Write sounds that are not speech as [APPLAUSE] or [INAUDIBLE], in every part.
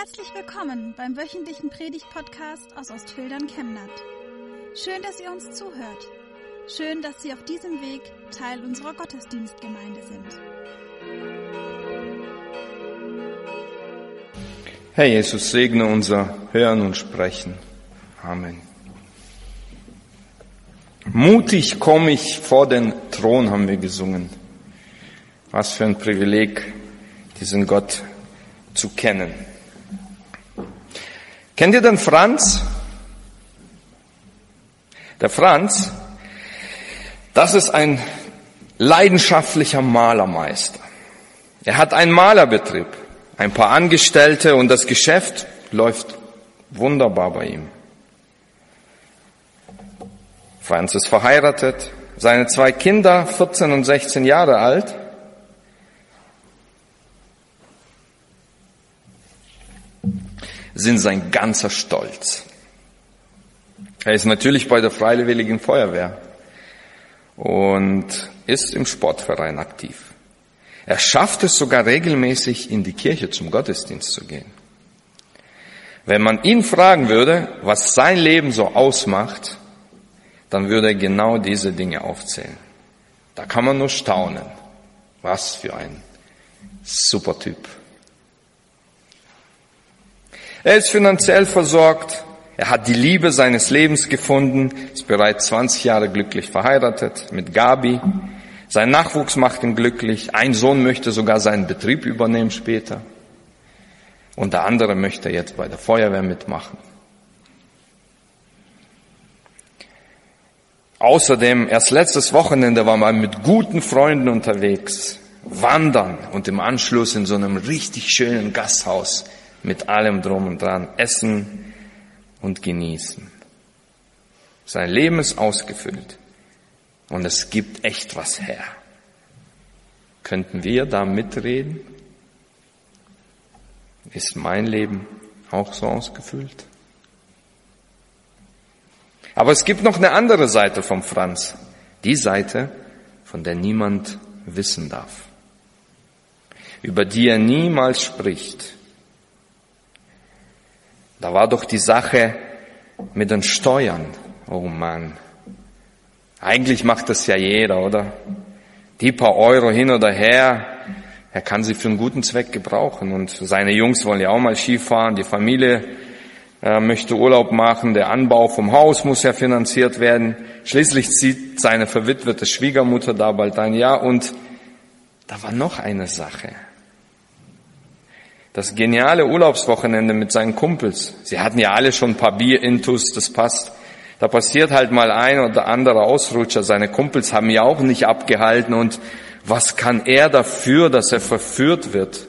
Herzlich willkommen beim wöchentlichen Predigt-Podcast aus Ostfildern Chemnat. Schön, dass ihr uns zuhört. Schön, dass Sie auf diesem Weg Teil unserer Gottesdienstgemeinde sind. Herr Jesus, segne unser Hören und Sprechen. Amen. Mutig komme ich vor den Thron, haben wir gesungen. Was für ein Privileg, diesen Gott zu kennen. Kennt ihr den Franz? Der Franz, das ist ein leidenschaftlicher Malermeister. Er hat einen Malerbetrieb, ein paar Angestellte und das Geschäft läuft wunderbar bei ihm. Franz ist verheiratet, seine zwei Kinder, 14 und 16 Jahre alt, sind sein ganzer Stolz. Er ist natürlich bei der Freiwilligen Feuerwehr und ist im Sportverein aktiv. Er schafft es sogar regelmäßig in die Kirche zum Gottesdienst zu gehen. Wenn man ihn fragen würde, was sein Leben so ausmacht, dann würde er genau diese Dinge aufzählen. Da kann man nur staunen. Was für ein super Typ. Er ist finanziell versorgt. Er hat die Liebe seines Lebens gefunden, ist bereits 20 Jahre glücklich verheiratet mit Gabi. Sein Nachwuchs macht ihn glücklich. Ein Sohn möchte sogar seinen Betrieb übernehmen später. Und der andere möchte jetzt bei der Feuerwehr mitmachen. Außerdem, erst letztes Wochenende war man mit guten Freunden unterwegs, wandern und im Anschluss in so einem richtig schönen Gasthaus mit allem drum und dran essen und genießen. Sein Leben ist ausgefüllt und es gibt echt was her. Könnten wir da mitreden? Ist mein Leben auch so ausgefüllt? Aber es gibt noch eine andere Seite vom Franz. Die Seite, von der niemand wissen darf. Über die er niemals spricht. Da war doch die Sache mit den Steuern. Oh Mann. Eigentlich macht das ja jeder, oder? Die paar Euro hin oder her, er kann sie für einen guten Zweck gebrauchen. Und seine Jungs wollen ja auch mal Skifahren, die Familie äh, möchte Urlaub machen, der Anbau vom Haus muss ja finanziert werden. Schließlich zieht seine verwitwete Schwiegermutter da bald ein Jahr und da war noch eine Sache. Das geniale Urlaubswochenende mit seinen Kumpels. Sie hatten ja alle schon ein paar Bier-Intus, das passt. Da passiert halt mal ein oder andere Ausrutscher. Seine Kumpels haben ja auch nicht abgehalten und was kann er dafür, dass er verführt wird?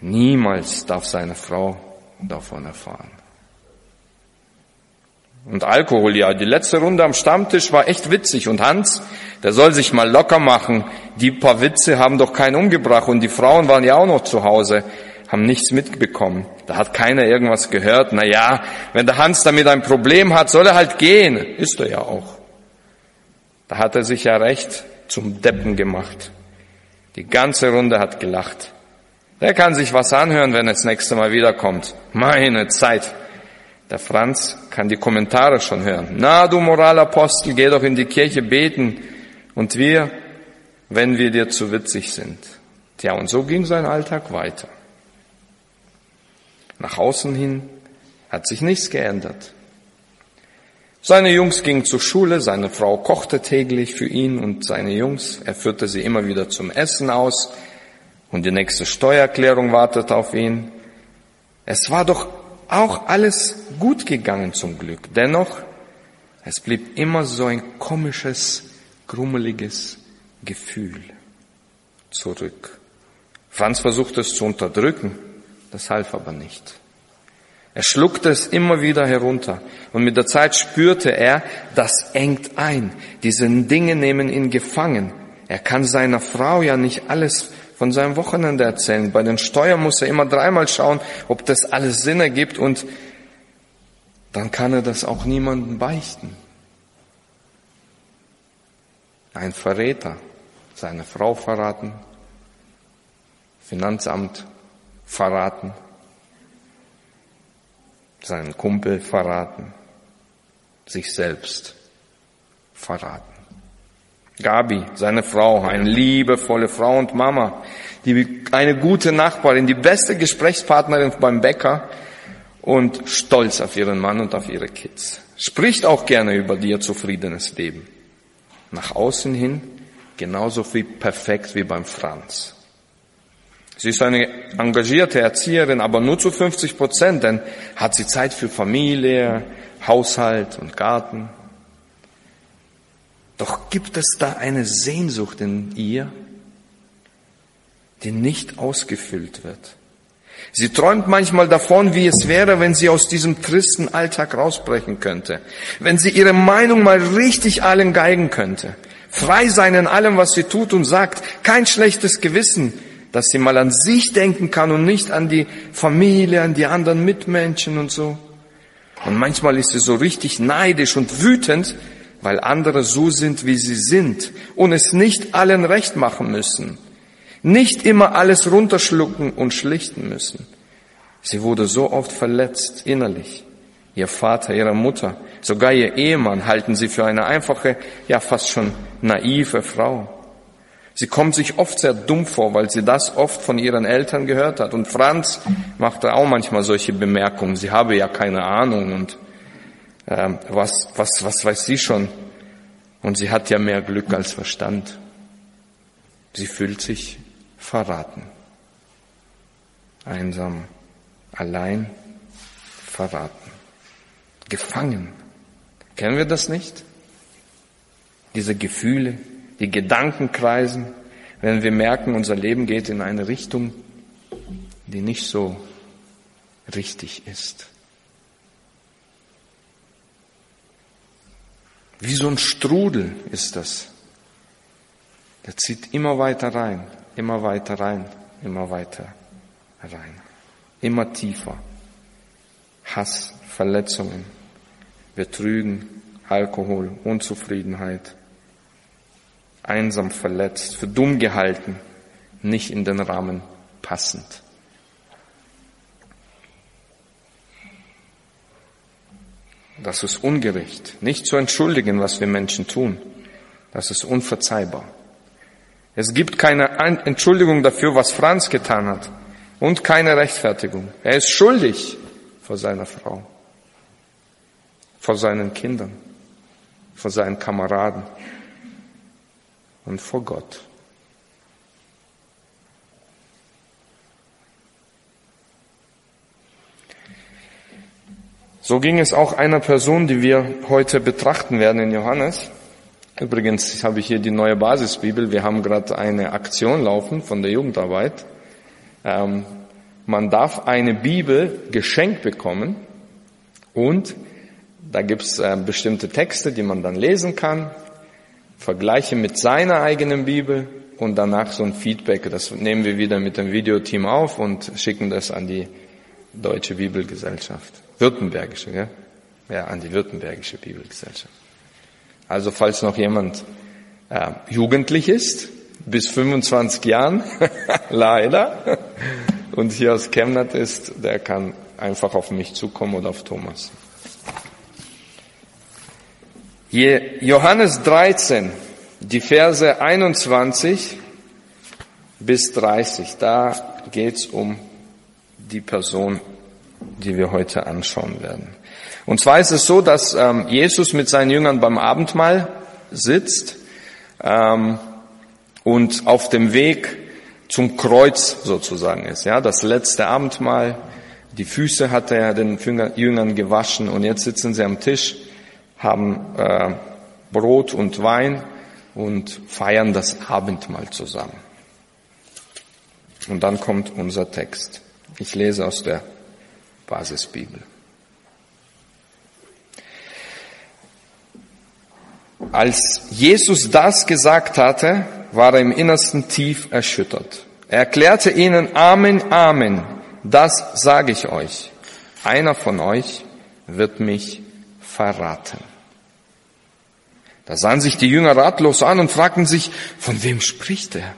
Niemals darf seine Frau davon erfahren. Und Alkohol, ja, die letzte Runde am Stammtisch war echt witzig. Und Hans, der soll sich mal locker machen. Die paar Witze haben doch keinen umgebracht und die Frauen waren ja auch noch zu Hause haben nichts mitbekommen. Da hat keiner irgendwas gehört. Na ja, wenn der Hans damit ein Problem hat, soll er halt gehen. Ist er ja auch. Da hat er sich ja recht zum Deppen gemacht. Die ganze Runde hat gelacht. Der kann sich was anhören, wenn er das nächste Mal wiederkommt. Meine Zeit. Der Franz kann die Kommentare schon hören. Na, du Moralapostel, geh doch in die Kirche beten. Und wir, wenn wir dir zu witzig sind. Tja, und so ging sein Alltag weiter. Nach außen hin hat sich nichts geändert. Seine Jungs gingen zur Schule, seine Frau kochte täglich für ihn und seine Jungs. Er führte sie immer wieder zum Essen aus und die nächste Steuererklärung wartete auf ihn. Es war doch auch alles gut gegangen zum Glück. Dennoch, es blieb immer so ein komisches, grummeliges Gefühl zurück. Franz versuchte es zu unterdrücken. Das half aber nicht. Er schluckte es immer wieder herunter und mit der Zeit spürte er, das engt ein. Diese Dinge nehmen ihn gefangen. Er kann seiner Frau ja nicht alles von seinem Wochenende erzählen. Bei den Steuern muss er immer dreimal schauen, ob das alles Sinn ergibt und dann kann er das auch niemandem beichten. Ein Verräter, seine Frau verraten, Finanzamt verraten. seinen Kumpel verraten, sich selbst verraten. Gabi, seine Frau, eine liebevolle Frau und Mama, die eine gute Nachbarin, die beste Gesprächspartnerin beim Bäcker und stolz auf ihren Mann und auf ihre Kids. Spricht auch gerne über ihr zufriedenes Leben. Nach außen hin genauso wie perfekt wie beim Franz. Sie ist eine engagierte Erzieherin, aber nur zu 50 Prozent, denn hat sie Zeit für Familie, Haushalt und Garten. Doch gibt es da eine Sehnsucht in ihr, die nicht ausgefüllt wird. Sie träumt manchmal davon, wie es wäre, wenn sie aus diesem tristen Alltag rausbrechen könnte, wenn sie ihre Meinung mal richtig allen geigen könnte, frei sein in allem, was sie tut und sagt, kein schlechtes Gewissen, dass sie mal an sich denken kann und nicht an die Familie, an die anderen Mitmenschen und so. Und manchmal ist sie so richtig neidisch und wütend, weil andere so sind, wie sie sind und es nicht allen recht machen müssen. Nicht immer alles runterschlucken und schlichten müssen. Sie wurde so oft verletzt innerlich. Ihr Vater, ihre Mutter, sogar ihr Ehemann halten sie für eine einfache, ja fast schon naive Frau. Sie kommt sich oft sehr dumm vor, weil sie das oft von ihren Eltern gehört hat. Und Franz machte auch manchmal solche Bemerkungen. Sie habe ja keine Ahnung und äh, was, was, was weiß sie schon. Und sie hat ja mehr Glück als Verstand. Sie fühlt sich verraten. Einsam, allein, verraten. Gefangen. Kennen wir das nicht? Diese Gefühle, die Gedanken kreisen, wenn wir merken, unser Leben geht in eine Richtung, die nicht so richtig ist. Wie so ein Strudel ist das. Der zieht immer weiter rein, immer weiter rein, immer weiter rein. Immer tiefer. Hass, Verletzungen, Betrügen, Alkohol, Unzufriedenheit, einsam verletzt, für dumm gehalten, nicht in den Rahmen passend. Das ist ungerecht, nicht zu entschuldigen, was wir Menschen tun. Das ist unverzeihbar. Es gibt keine Entschuldigung dafür, was Franz getan hat und keine Rechtfertigung. Er ist schuldig vor seiner Frau, vor seinen Kindern, vor seinen Kameraden und vor Gott. So ging es auch einer Person, die wir heute betrachten werden in Johannes. Übrigens habe ich hier die neue Basisbibel. Wir haben gerade eine Aktion laufen von der Jugendarbeit. Ähm, man darf eine Bibel geschenkt bekommen und da gibt's äh, bestimmte Texte, die man dann lesen kann vergleiche mit seiner eigenen Bibel und danach so ein Feedback. Das nehmen wir wieder mit dem Videoteam auf und schicken das an die Deutsche Bibelgesellschaft. Württembergische, ja? Ja, an die Württembergische Bibelgesellschaft. Also falls noch jemand äh, jugendlich ist, bis 25 Jahren, [LAUGHS] leider, und hier aus Chemnat ist, der kann einfach auf mich zukommen oder auf Thomas. Johannes 13, die Verse 21 bis 30, da geht's um die Person, die wir heute anschauen werden. Und zwar ist es so, dass ähm, Jesus mit seinen Jüngern beim Abendmahl sitzt ähm, und auf dem Weg zum Kreuz sozusagen ist. Ja, das letzte Abendmahl, die Füße hat er den Jüngern gewaschen und jetzt sitzen sie am Tisch haben äh, Brot und Wein und feiern das Abendmahl zusammen. Und dann kommt unser Text. Ich lese aus der Basisbibel. Als Jesus das gesagt hatte, war er im Innersten tief erschüttert. Er erklärte ihnen, Amen, Amen, das sage ich euch. Einer von euch wird mich verraten. Da sahen sich die Jünger ratlos an und fragten sich, von wem spricht er?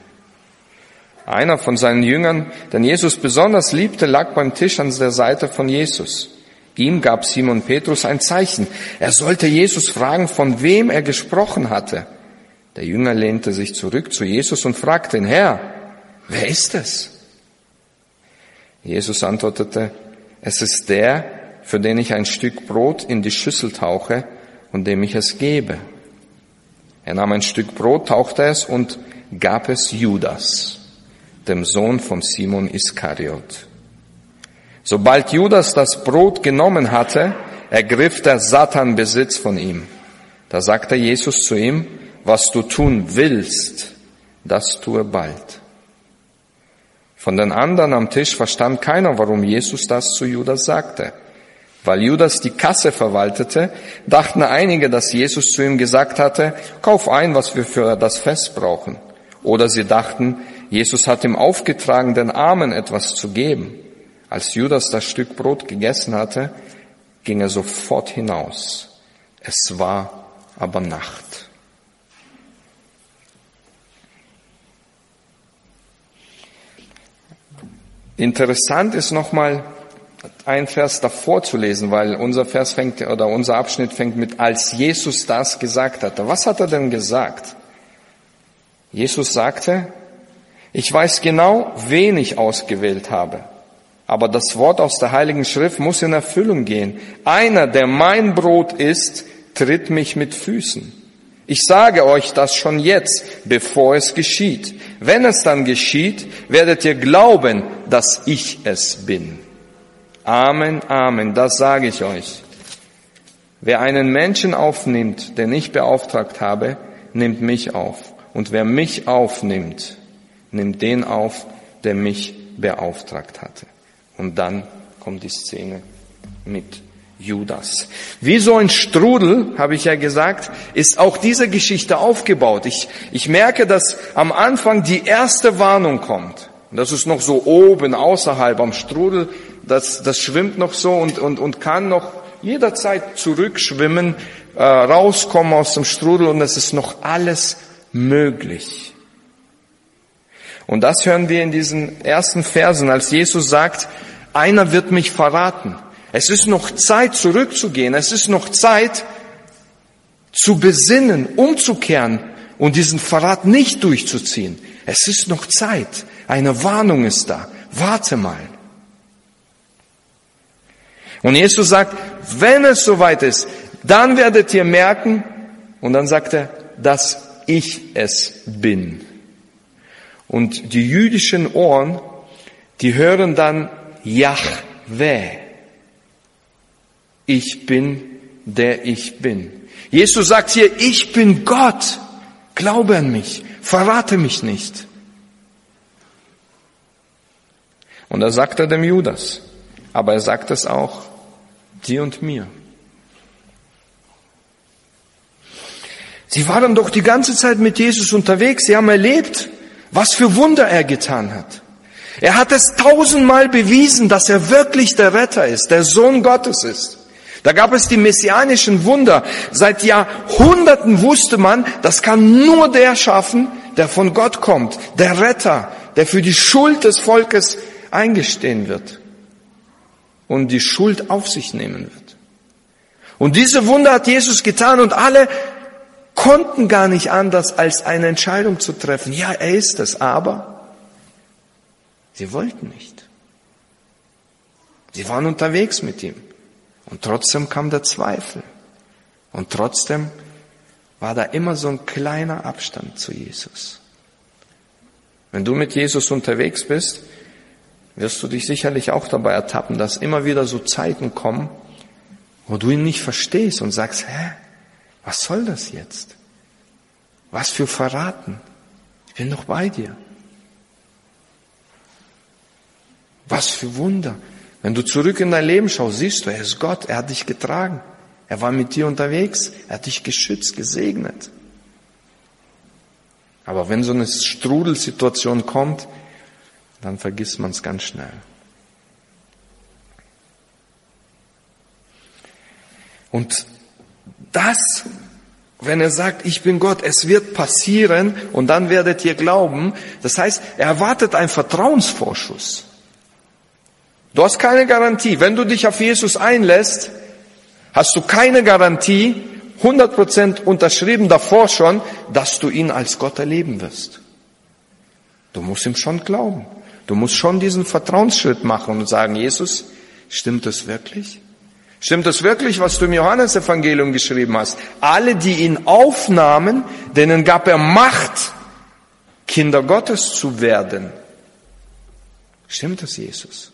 Einer von seinen Jüngern, den Jesus besonders liebte, lag beim Tisch an der Seite von Jesus. Ihm gab Simon Petrus ein Zeichen. Er sollte Jesus fragen, von wem er gesprochen hatte. Der Jünger lehnte sich zurück zu Jesus und fragte ihn, Herr, wer ist es? Jesus antwortete, es ist der, für den ich ein Stück Brot in die Schüssel tauche und dem ich es gebe. Er nahm ein Stück Brot, tauchte es und gab es Judas, dem Sohn von Simon Iskariot. Sobald Judas das Brot genommen hatte, ergriff der Satan Besitz von ihm. Da sagte Jesus zu ihm, was du tun willst, das tue bald. Von den anderen am Tisch verstand keiner, warum Jesus das zu Judas sagte. Weil Judas die Kasse verwaltete, dachten einige, dass Jesus zu ihm gesagt hatte, kauf ein, was wir für das Fest brauchen. Oder sie dachten, Jesus hat ihm aufgetragen, den Armen etwas zu geben. Als Judas das Stück Brot gegessen hatte, ging er sofort hinaus. Es war aber Nacht. Interessant ist nochmal ein Vers davor zu lesen, weil unser Vers fängt oder unser Abschnitt fängt mit als Jesus das gesagt hatte. Was hat er denn gesagt? Jesus sagte, ich weiß genau, wen ich ausgewählt habe. Aber das Wort aus der Heiligen Schrift muss in Erfüllung gehen. Einer, der mein Brot isst, tritt mich mit Füßen. Ich sage euch das schon jetzt, bevor es geschieht. Wenn es dann geschieht, werdet ihr glauben, dass ich es bin. Amen, Amen, das sage ich euch. Wer einen Menschen aufnimmt, den ich beauftragt habe, nimmt mich auf. Und wer mich aufnimmt, nimmt den auf, der mich beauftragt hatte. Und dann kommt die Szene mit Judas. Wie so ein Strudel, habe ich ja gesagt, ist auch diese Geschichte aufgebaut. Ich, ich merke, dass am Anfang die erste Warnung kommt. Das ist noch so oben, außerhalb am Strudel. Das, das schwimmt noch so und, und, und kann noch jederzeit zurückschwimmen, äh, rauskommen aus dem Strudel und es ist noch alles möglich. Und das hören wir in diesen ersten Versen, als Jesus sagt, einer wird mich verraten. Es ist noch Zeit zurückzugehen. Es ist noch Zeit zu besinnen, umzukehren und diesen Verrat nicht durchzuziehen. Es ist noch Zeit. Eine Warnung ist da. Warte mal. Und Jesus sagt, wenn es soweit ist, dann werdet ihr merken, und dann sagt er, dass ich es bin. Und die jüdischen Ohren, die hören dann Yahweh ich bin, der ich bin. Jesus sagt hier, ich bin Gott. Glaube an mich. Verrate mich nicht. Und da sagt er dem Judas. Aber er sagt es auch dir und mir. Sie waren doch die ganze Zeit mit Jesus unterwegs. Sie haben erlebt, was für Wunder er getan hat. Er hat es tausendmal bewiesen, dass er wirklich der Retter ist, der Sohn Gottes ist. Da gab es die messianischen Wunder. Seit Jahrhunderten wusste man, das kann nur der schaffen, der von Gott kommt, der Retter, der für die Schuld des Volkes eingestehen wird und die Schuld auf sich nehmen wird. Und diese Wunder hat Jesus getan und alle konnten gar nicht anders, als eine Entscheidung zu treffen. Ja, er ist es, aber sie wollten nicht. Sie waren unterwegs mit ihm. Und trotzdem kam der Zweifel. Und trotzdem war da immer so ein kleiner Abstand zu Jesus. Wenn du mit Jesus unterwegs bist, wirst du dich sicherlich auch dabei ertappen, dass immer wieder so Zeiten kommen, wo du ihn nicht verstehst und sagst, hä, was soll das jetzt? Was für Verraten? Ich bin doch bei dir. Was für Wunder. Wenn du zurück in dein Leben schaust, siehst du, er ist Gott, er hat dich getragen. Er war mit dir unterwegs, er hat dich geschützt, gesegnet. Aber wenn so eine Strudelsituation kommt, dann vergisst man es ganz schnell. Und das, wenn er sagt, ich bin Gott, es wird passieren und dann werdet ihr glauben, das heißt, er erwartet einen Vertrauensvorschuss. Du hast keine Garantie. Wenn du dich auf Jesus einlässt, hast du keine Garantie, 100% unterschrieben davor schon, dass du ihn als Gott erleben wirst. Du musst ihm schon glauben. Du musst schon diesen Vertrauensschritt machen und sagen, Jesus, stimmt es wirklich? Stimmt es wirklich, was du im Johannesevangelium geschrieben hast? Alle, die ihn aufnahmen, denen gab er Macht, Kinder Gottes zu werden. Stimmt es, Jesus?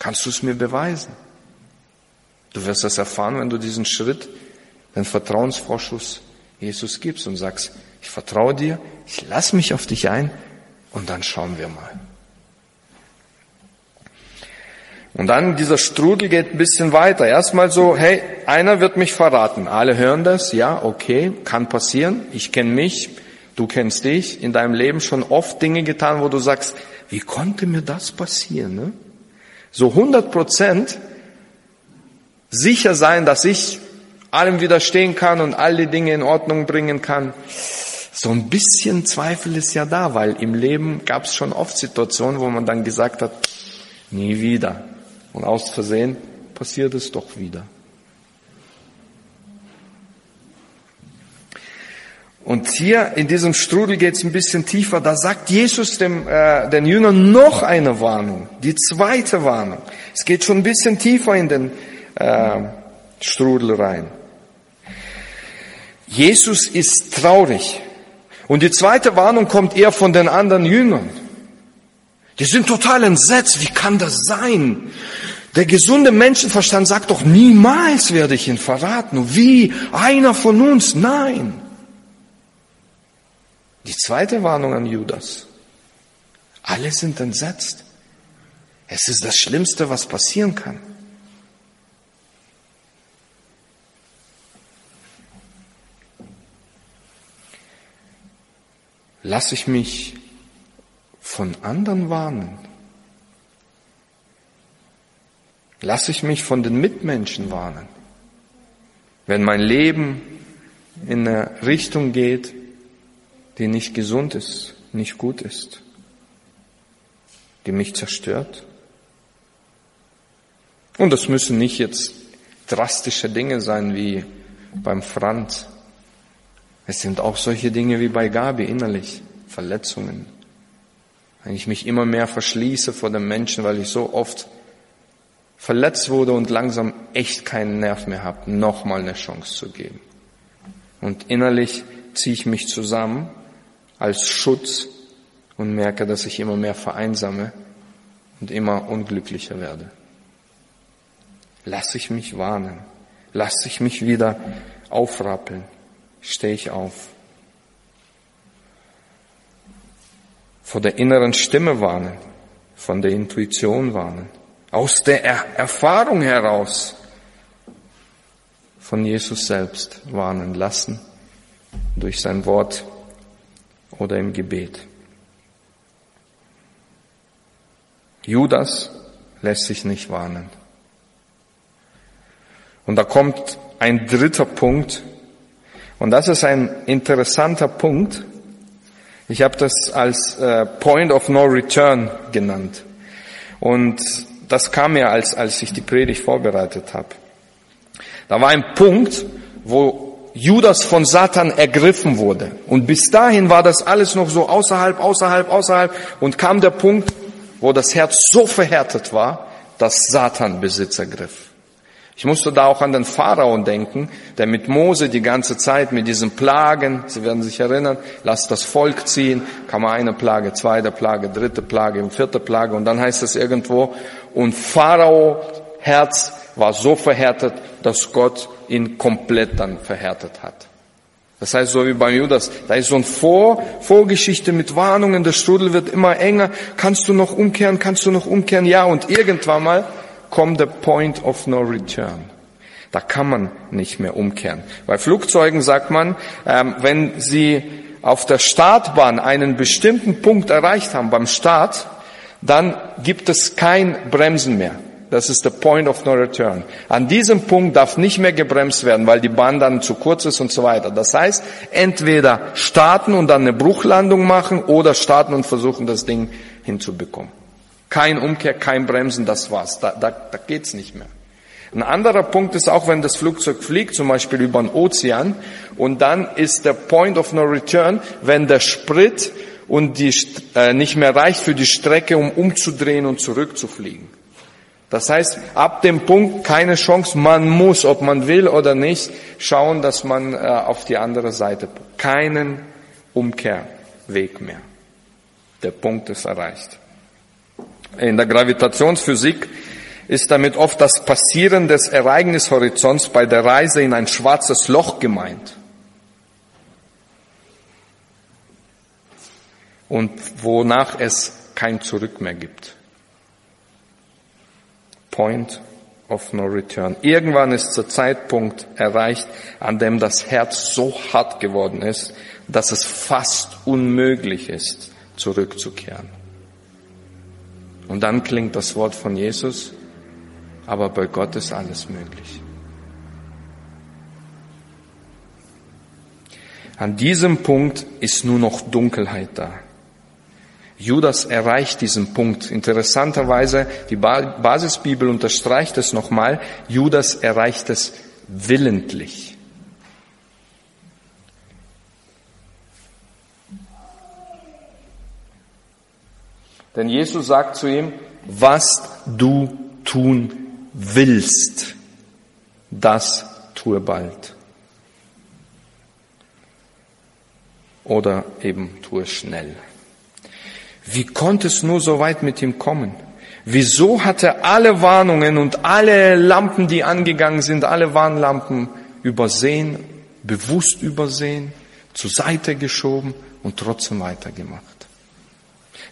Kannst du es mir beweisen? Du wirst das erfahren, wenn du diesen Schritt, den Vertrauensvorschuss Jesus gibst und sagst, ich vertraue dir, ich lass mich auf dich ein und dann schauen wir mal. Und dann dieser Strudel geht ein bisschen weiter. Erstmal so, hey, einer wird mich verraten. Alle hören das, ja, okay, kann passieren. Ich kenne mich, du kennst dich. In deinem Leben schon oft Dinge getan, wo du sagst, wie konnte mir das passieren? Ne? So 100 Prozent sicher sein, dass ich allem widerstehen kann und all die Dinge in Ordnung bringen kann. So ein bisschen Zweifel ist ja da, weil im Leben gab es schon oft Situationen, wo man dann gesagt hat, nie wieder. Und aus Versehen passiert es doch wieder. Und hier in diesem Strudel geht es ein bisschen tiefer. Da sagt Jesus dem, äh, den Jüngern noch eine Warnung, die zweite Warnung. Es geht schon ein bisschen tiefer in den äh, Strudel rein. Jesus ist traurig. Und die zweite Warnung kommt eher von den anderen Jüngern. Die sind total entsetzt. Wie kann das sein? Der gesunde Menschenverstand sagt doch, niemals werde ich ihn verraten. Wie? Einer von uns? Nein. Die zweite Warnung an Judas. Alle sind entsetzt. Es ist das Schlimmste, was passieren kann. Lass ich mich von anderen warnen? Lass ich mich von den Mitmenschen warnen? Wenn mein Leben in eine Richtung geht, die nicht gesund ist, nicht gut ist, die mich zerstört? Und das müssen nicht jetzt drastische Dinge sein wie beim Franz. Es sind auch solche Dinge wie bei Gabi innerlich, Verletzungen, wenn ich mich immer mehr verschließe vor dem Menschen, weil ich so oft verletzt wurde und langsam echt keinen Nerv mehr habe, nochmal eine Chance zu geben. Und innerlich ziehe ich mich zusammen als Schutz und merke, dass ich immer mehr vereinsame und immer unglücklicher werde. Lass ich mich warnen, lass ich mich wieder aufrappeln, stehe ich auf. vor der inneren Stimme warnen, von der Intuition warnen, aus der er Erfahrung heraus von Jesus selbst warnen lassen, durch sein Wort oder im Gebet. Judas lässt sich nicht warnen. Und da kommt ein dritter Punkt, und das ist ein interessanter Punkt, ich habe das als äh, Point of No Return genannt. Und das kam mir, als, als ich die Predigt vorbereitet habe. Da war ein Punkt, wo Judas von Satan ergriffen wurde. Und bis dahin war das alles noch so außerhalb, außerhalb, außerhalb. Und kam der Punkt, wo das Herz so verhärtet war, dass Satan Besitz ergriff. Ich musste da auch an den Pharao denken, der mit Mose die ganze Zeit mit diesen Plagen, Sie werden sich erinnern, lasst das Volk ziehen, kam eine Plage, zweite Plage, dritte Plage, vierte Plage und dann heißt es irgendwo, und Pharao Herz war so verhärtet, dass Gott ihn komplett dann verhärtet hat. Das heißt, so wie bei Judas, da ist so ein Vor, Vorgeschichte mit Warnungen, der Strudel wird immer enger, kannst du noch umkehren, kannst du noch umkehren, ja, und irgendwann mal kommt der Point of No Return. Da kann man nicht mehr umkehren. Bei Flugzeugen sagt man, ähm, wenn sie auf der Startbahn einen bestimmten Punkt erreicht haben beim Start, dann gibt es kein Bremsen mehr. Das ist der Point of No Return. An diesem Punkt darf nicht mehr gebremst werden, weil die Bahn dann zu kurz ist und so weiter. Das heißt, entweder starten und dann eine Bruchlandung machen oder starten und versuchen, das Ding hinzubekommen. Kein Umkehr, kein Bremsen, das war's. Da, da, da geht's nicht mehr. Ein anderer Punkt ist auch, wenn das Flugzeug fliegt, zum Beispiel über den Ozean, und dann ist der Point of No Return, wenn der Sprit und die äh, nicht mehr reicht für die Strecke, um umzudrehen und zurückzufliegen. Das heißt, ab dem Punkt keine Chance, man muss, ob man will oder nicht, schauen, dass man äh, auf die andere Seite, keinen Umkehrweg mehr. Der Punkt ist erreicht. In der Gravitationsphysik ist damit oft das Passieren des Ereignishorizonts bei der Reise in ein schwarzes Loch gemeint. Und wonach es kein Zurück mehr gibt. Point of no return. Irgendwann ist der Zeitpunkt erreicht, an dem das Herz so hart geworden ist, dass es fast unmöglich ist, zurückzukehren. Und dann klingt das Wort von Jesus, aber bei Gott ist alles möglich. An diesem Punkt ist nur noch Dunkelheit da. Judas erreicht diesen Punkt. Interessanterweise, die Basisbibel unterstreicht es nochmal, Judas erreicht es willentlich. Denn Jesus sagt zu ihm, was du tun willst, das tue bald. Oder eben tue schnell. Wie konnte es nur so weit mit ihm kommen? Wieso hat er alle Warnungen und alle Lampen, die angegangen sind, alle Warnlampen übersehen, bewusst übersehen, zur Seite geschoben und trotzdem weitergemacht?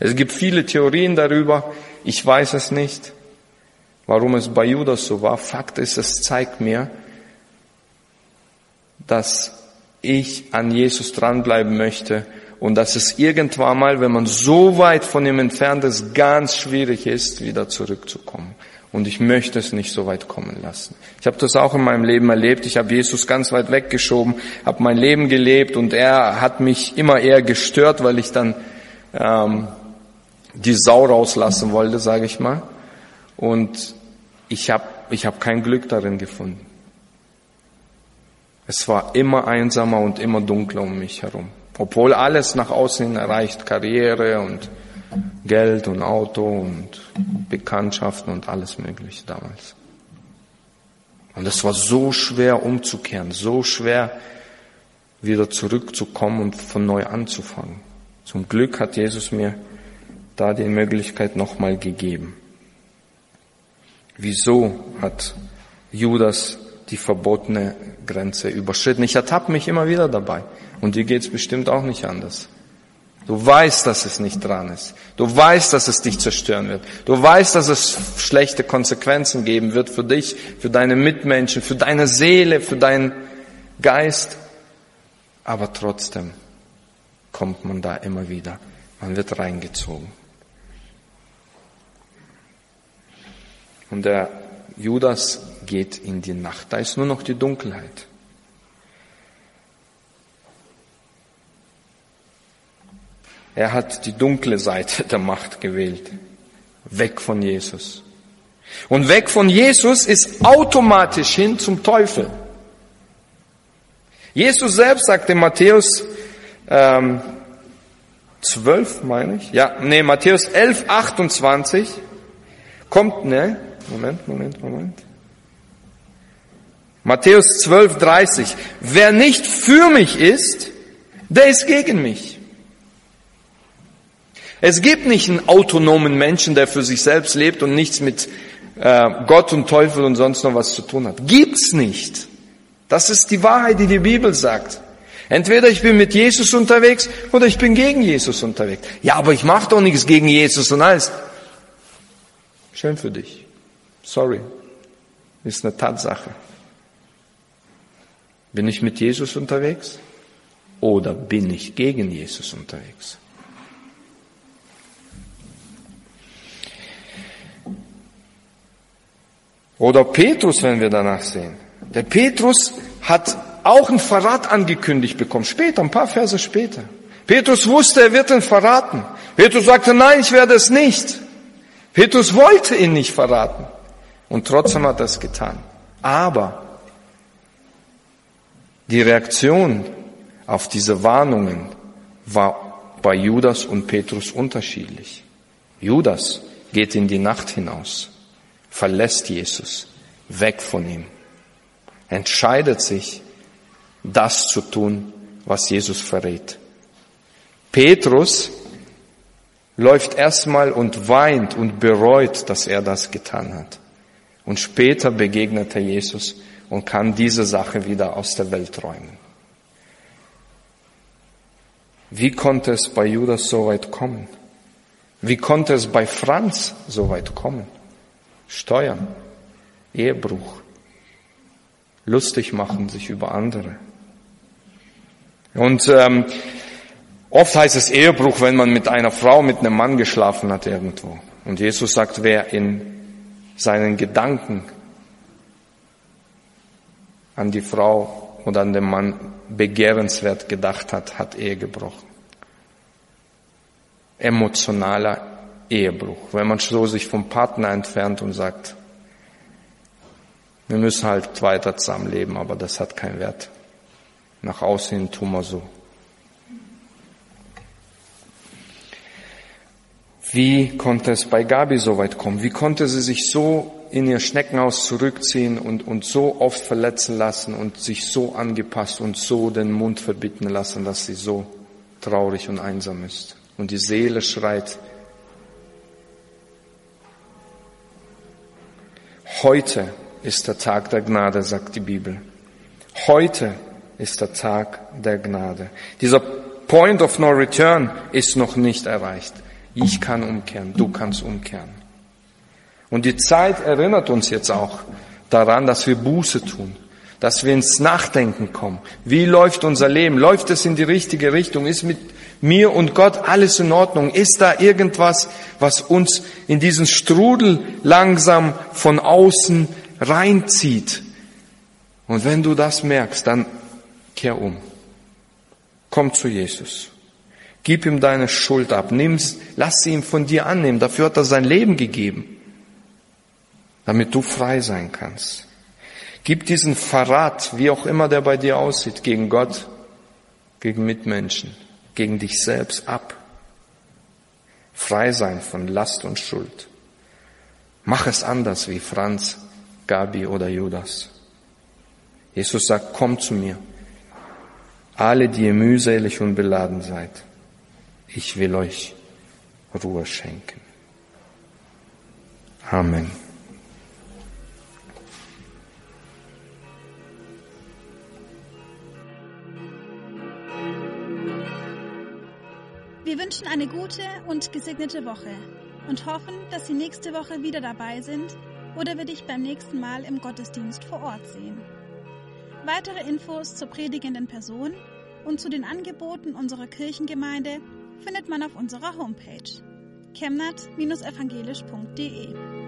Es gibt viele Theorien darüber. Ich weiß es nicht, warum es bei Judas so war. Fakt ist, es zeigt mir, dass ich an Jesus dranbleiben möchte und dass es irgendwann mal, wenn man so weit von ihm entfernt ist, ganz schwierig ist, wieder zurückzukommen. Und ich möchte es nicht so weit kommen lassen. Ich habe das auch in meinem Leben erlebt. Ich habe Jesus ganz weit weggeschoben, habe mein Leben gelebt und er hat mich immer eher gestört, weil ich dann ähm, die Sau rauslassen wollte, sage ich mal. Und ich habe ich hab kein Glück darin gefunden. Es war immer einsamer und immer dunkler um mich herum. Obwohl alles nach außen hin erreicht, Karriere und Geld und Auto und Bekanntschaften und alles Mögliche damals. Und es war so schwer umzukehren, so schwer wieder zurückzukommen und von neu anzufangen. Zum Glück hat Jesus mir da die Möglichkeit nochmal gegeben. Wieso hat Judas die verbotene Grenze überschritten? Ich ertappe mich immer wieder dabei. Und dir geht's bestimmt auch nicht anders. Du weißt, dass es nicht dran ist. Du weißt, dass es dich zerstören wird. Du weißt, dass es schlechte Konsequenzen geben wird für dich, für deine Mitmenschen, für deine Seele, für deinen Geist. Aber trotzdem kommt man da immer wieder. Man wird reingezogen. Und der Judas geht in die Nacht. Da ist nur noch die Dunkelheit. Er hat die dunkle Seite der Macht gewählt. Weg von Jesus. Und weg von Jesus ist automatisch hin zum Teufel. Jesus selbst sagt in Matthäus ähm, 12, meine ich. Ja, nee, Matthäus 11, 28. Kommt, ne? Moment, Moment, Moment. Matthäus 12, 30. Wer nicht für mich ist, der ist gegen mich. Es gibt nicht einen autonomen Menschen, der für sich selbst lebt und nichts mit äh, Gott und Teufel und sonst noch was zu tun hat. Gibt's nicht. Das ist die Wahrheit, die die Bibel sagt. Entweder ich bin mit Jesus unterwegs oder ich bin gegen Jesus unterwegs. Ja, aber ich mache doch nichts gegen Jesus und alles. Schön für dich. Sorry. Ist eine Tatsache. Bin ich mit Jesus unterwegs oder bin ich gegen Jesus unterwegs? Oder Petrus, wenn wir danach sehen. Der Petrus hat auch einen Verrat angekündigt bekommen. Später, ein paar Verse später. Petrus wusste, er wird ihn verraten. Petrus sagte, nein, ich werde es nicht. Petrus wollte ihn nicht verraten. Und trotzdem hat er es getan. Aber die Reaktion auf diese Warnungen war bei Judas und Petrus unterschiedlich. Judas geht in die Nacht hinaus, verlässt Jesus, weg von ihm, entscheidet sich, das zu tun, was Jesus verrät. Petrus läuft erstmal und weint und bereut, dass er das getan hat. Und später begegnet er Jesus und kann diese Sache wieder aus der Welt räumen. Wie konnte es bei Judas so weit kommen? Wie konnte es bei Franz so weit kommen? Steuern, Ehebruch, lustig machen sich über andere. Und ähm, oft heißt es Ehebruch, wenn man mit einer Frau, mit einem Mann geschlafen hat irgendwo. Und Jesus sagt, wer in seinen Gedanken an die Frau oder an den Mann begehrenswert gedacht hat, hat Ehe gebrochen. Emotionaler Ehebruch. Wenn man so sich vom Partner entfernt und sagt, wir müssen halt weiter zusammenleben, aber das hat keinen Wert. Nach außen hin tun wir so. Wie konnte es bei Gabi so weit kommen? Wie konnte sie sich so in ihr Schneckenhaus zurückziehen und, und so oft verletzen lassen und sich so angepasst und so den Mund verbieten lassen, dass sie so traurig und einsam ist? Und die Seele schreit, heute ist der Tag der Gnade, sagt die Bibel. Heute ist der Tag der Gnade. Dieser Point of No Return ist noch nicht erreicht. Ich kann umkehren, du kannst umkehren. Und die Zeit erinnert uns jetzt auch daran, dass wir Buße tun, dass wir ins Nachdenken kommen. Wie läuft unser Leben? Läuft es in die richtige Richtung? Ist mit mir und Gott alles in Ordnung? Ist da irgendwas, was uns in diesen Strudel langsam von außen reinzieht? Und wenn du das merkst, dann kehr um. Komm zu Jesus. Gib ihm deine Schuld ab. Nimm's, lass sie ihm von dir annehmen. Dafür hat er sein Leben gegeben. Damit du frei sein kannst. Gib diesen Verrat, wie auch immer der bei dir aussieht, gegen Gott, gegen Mitmenschen, gegen dich selbst ab. Frei sein von Last und Schuld. Mach es anders wie Franz, Gabi oder Judas. Jesus sagt, komm zu mir. Alle, die ihr mühselig und beladen seid ich will euch Ruhe schenken. Amen. Wir wünschen eine gute und gesegnete Woche und hoffen, dass Sie nächste Woche wieder dabei sind oder wir dich beim nächsten Mal im Gottesdienst vor Ort sehen. Weitere Infos zur predigenden Person und zu den Angeboten unserer Kirchengemeinde findet man auf unserer Homepage chemnat-evangelisch.de.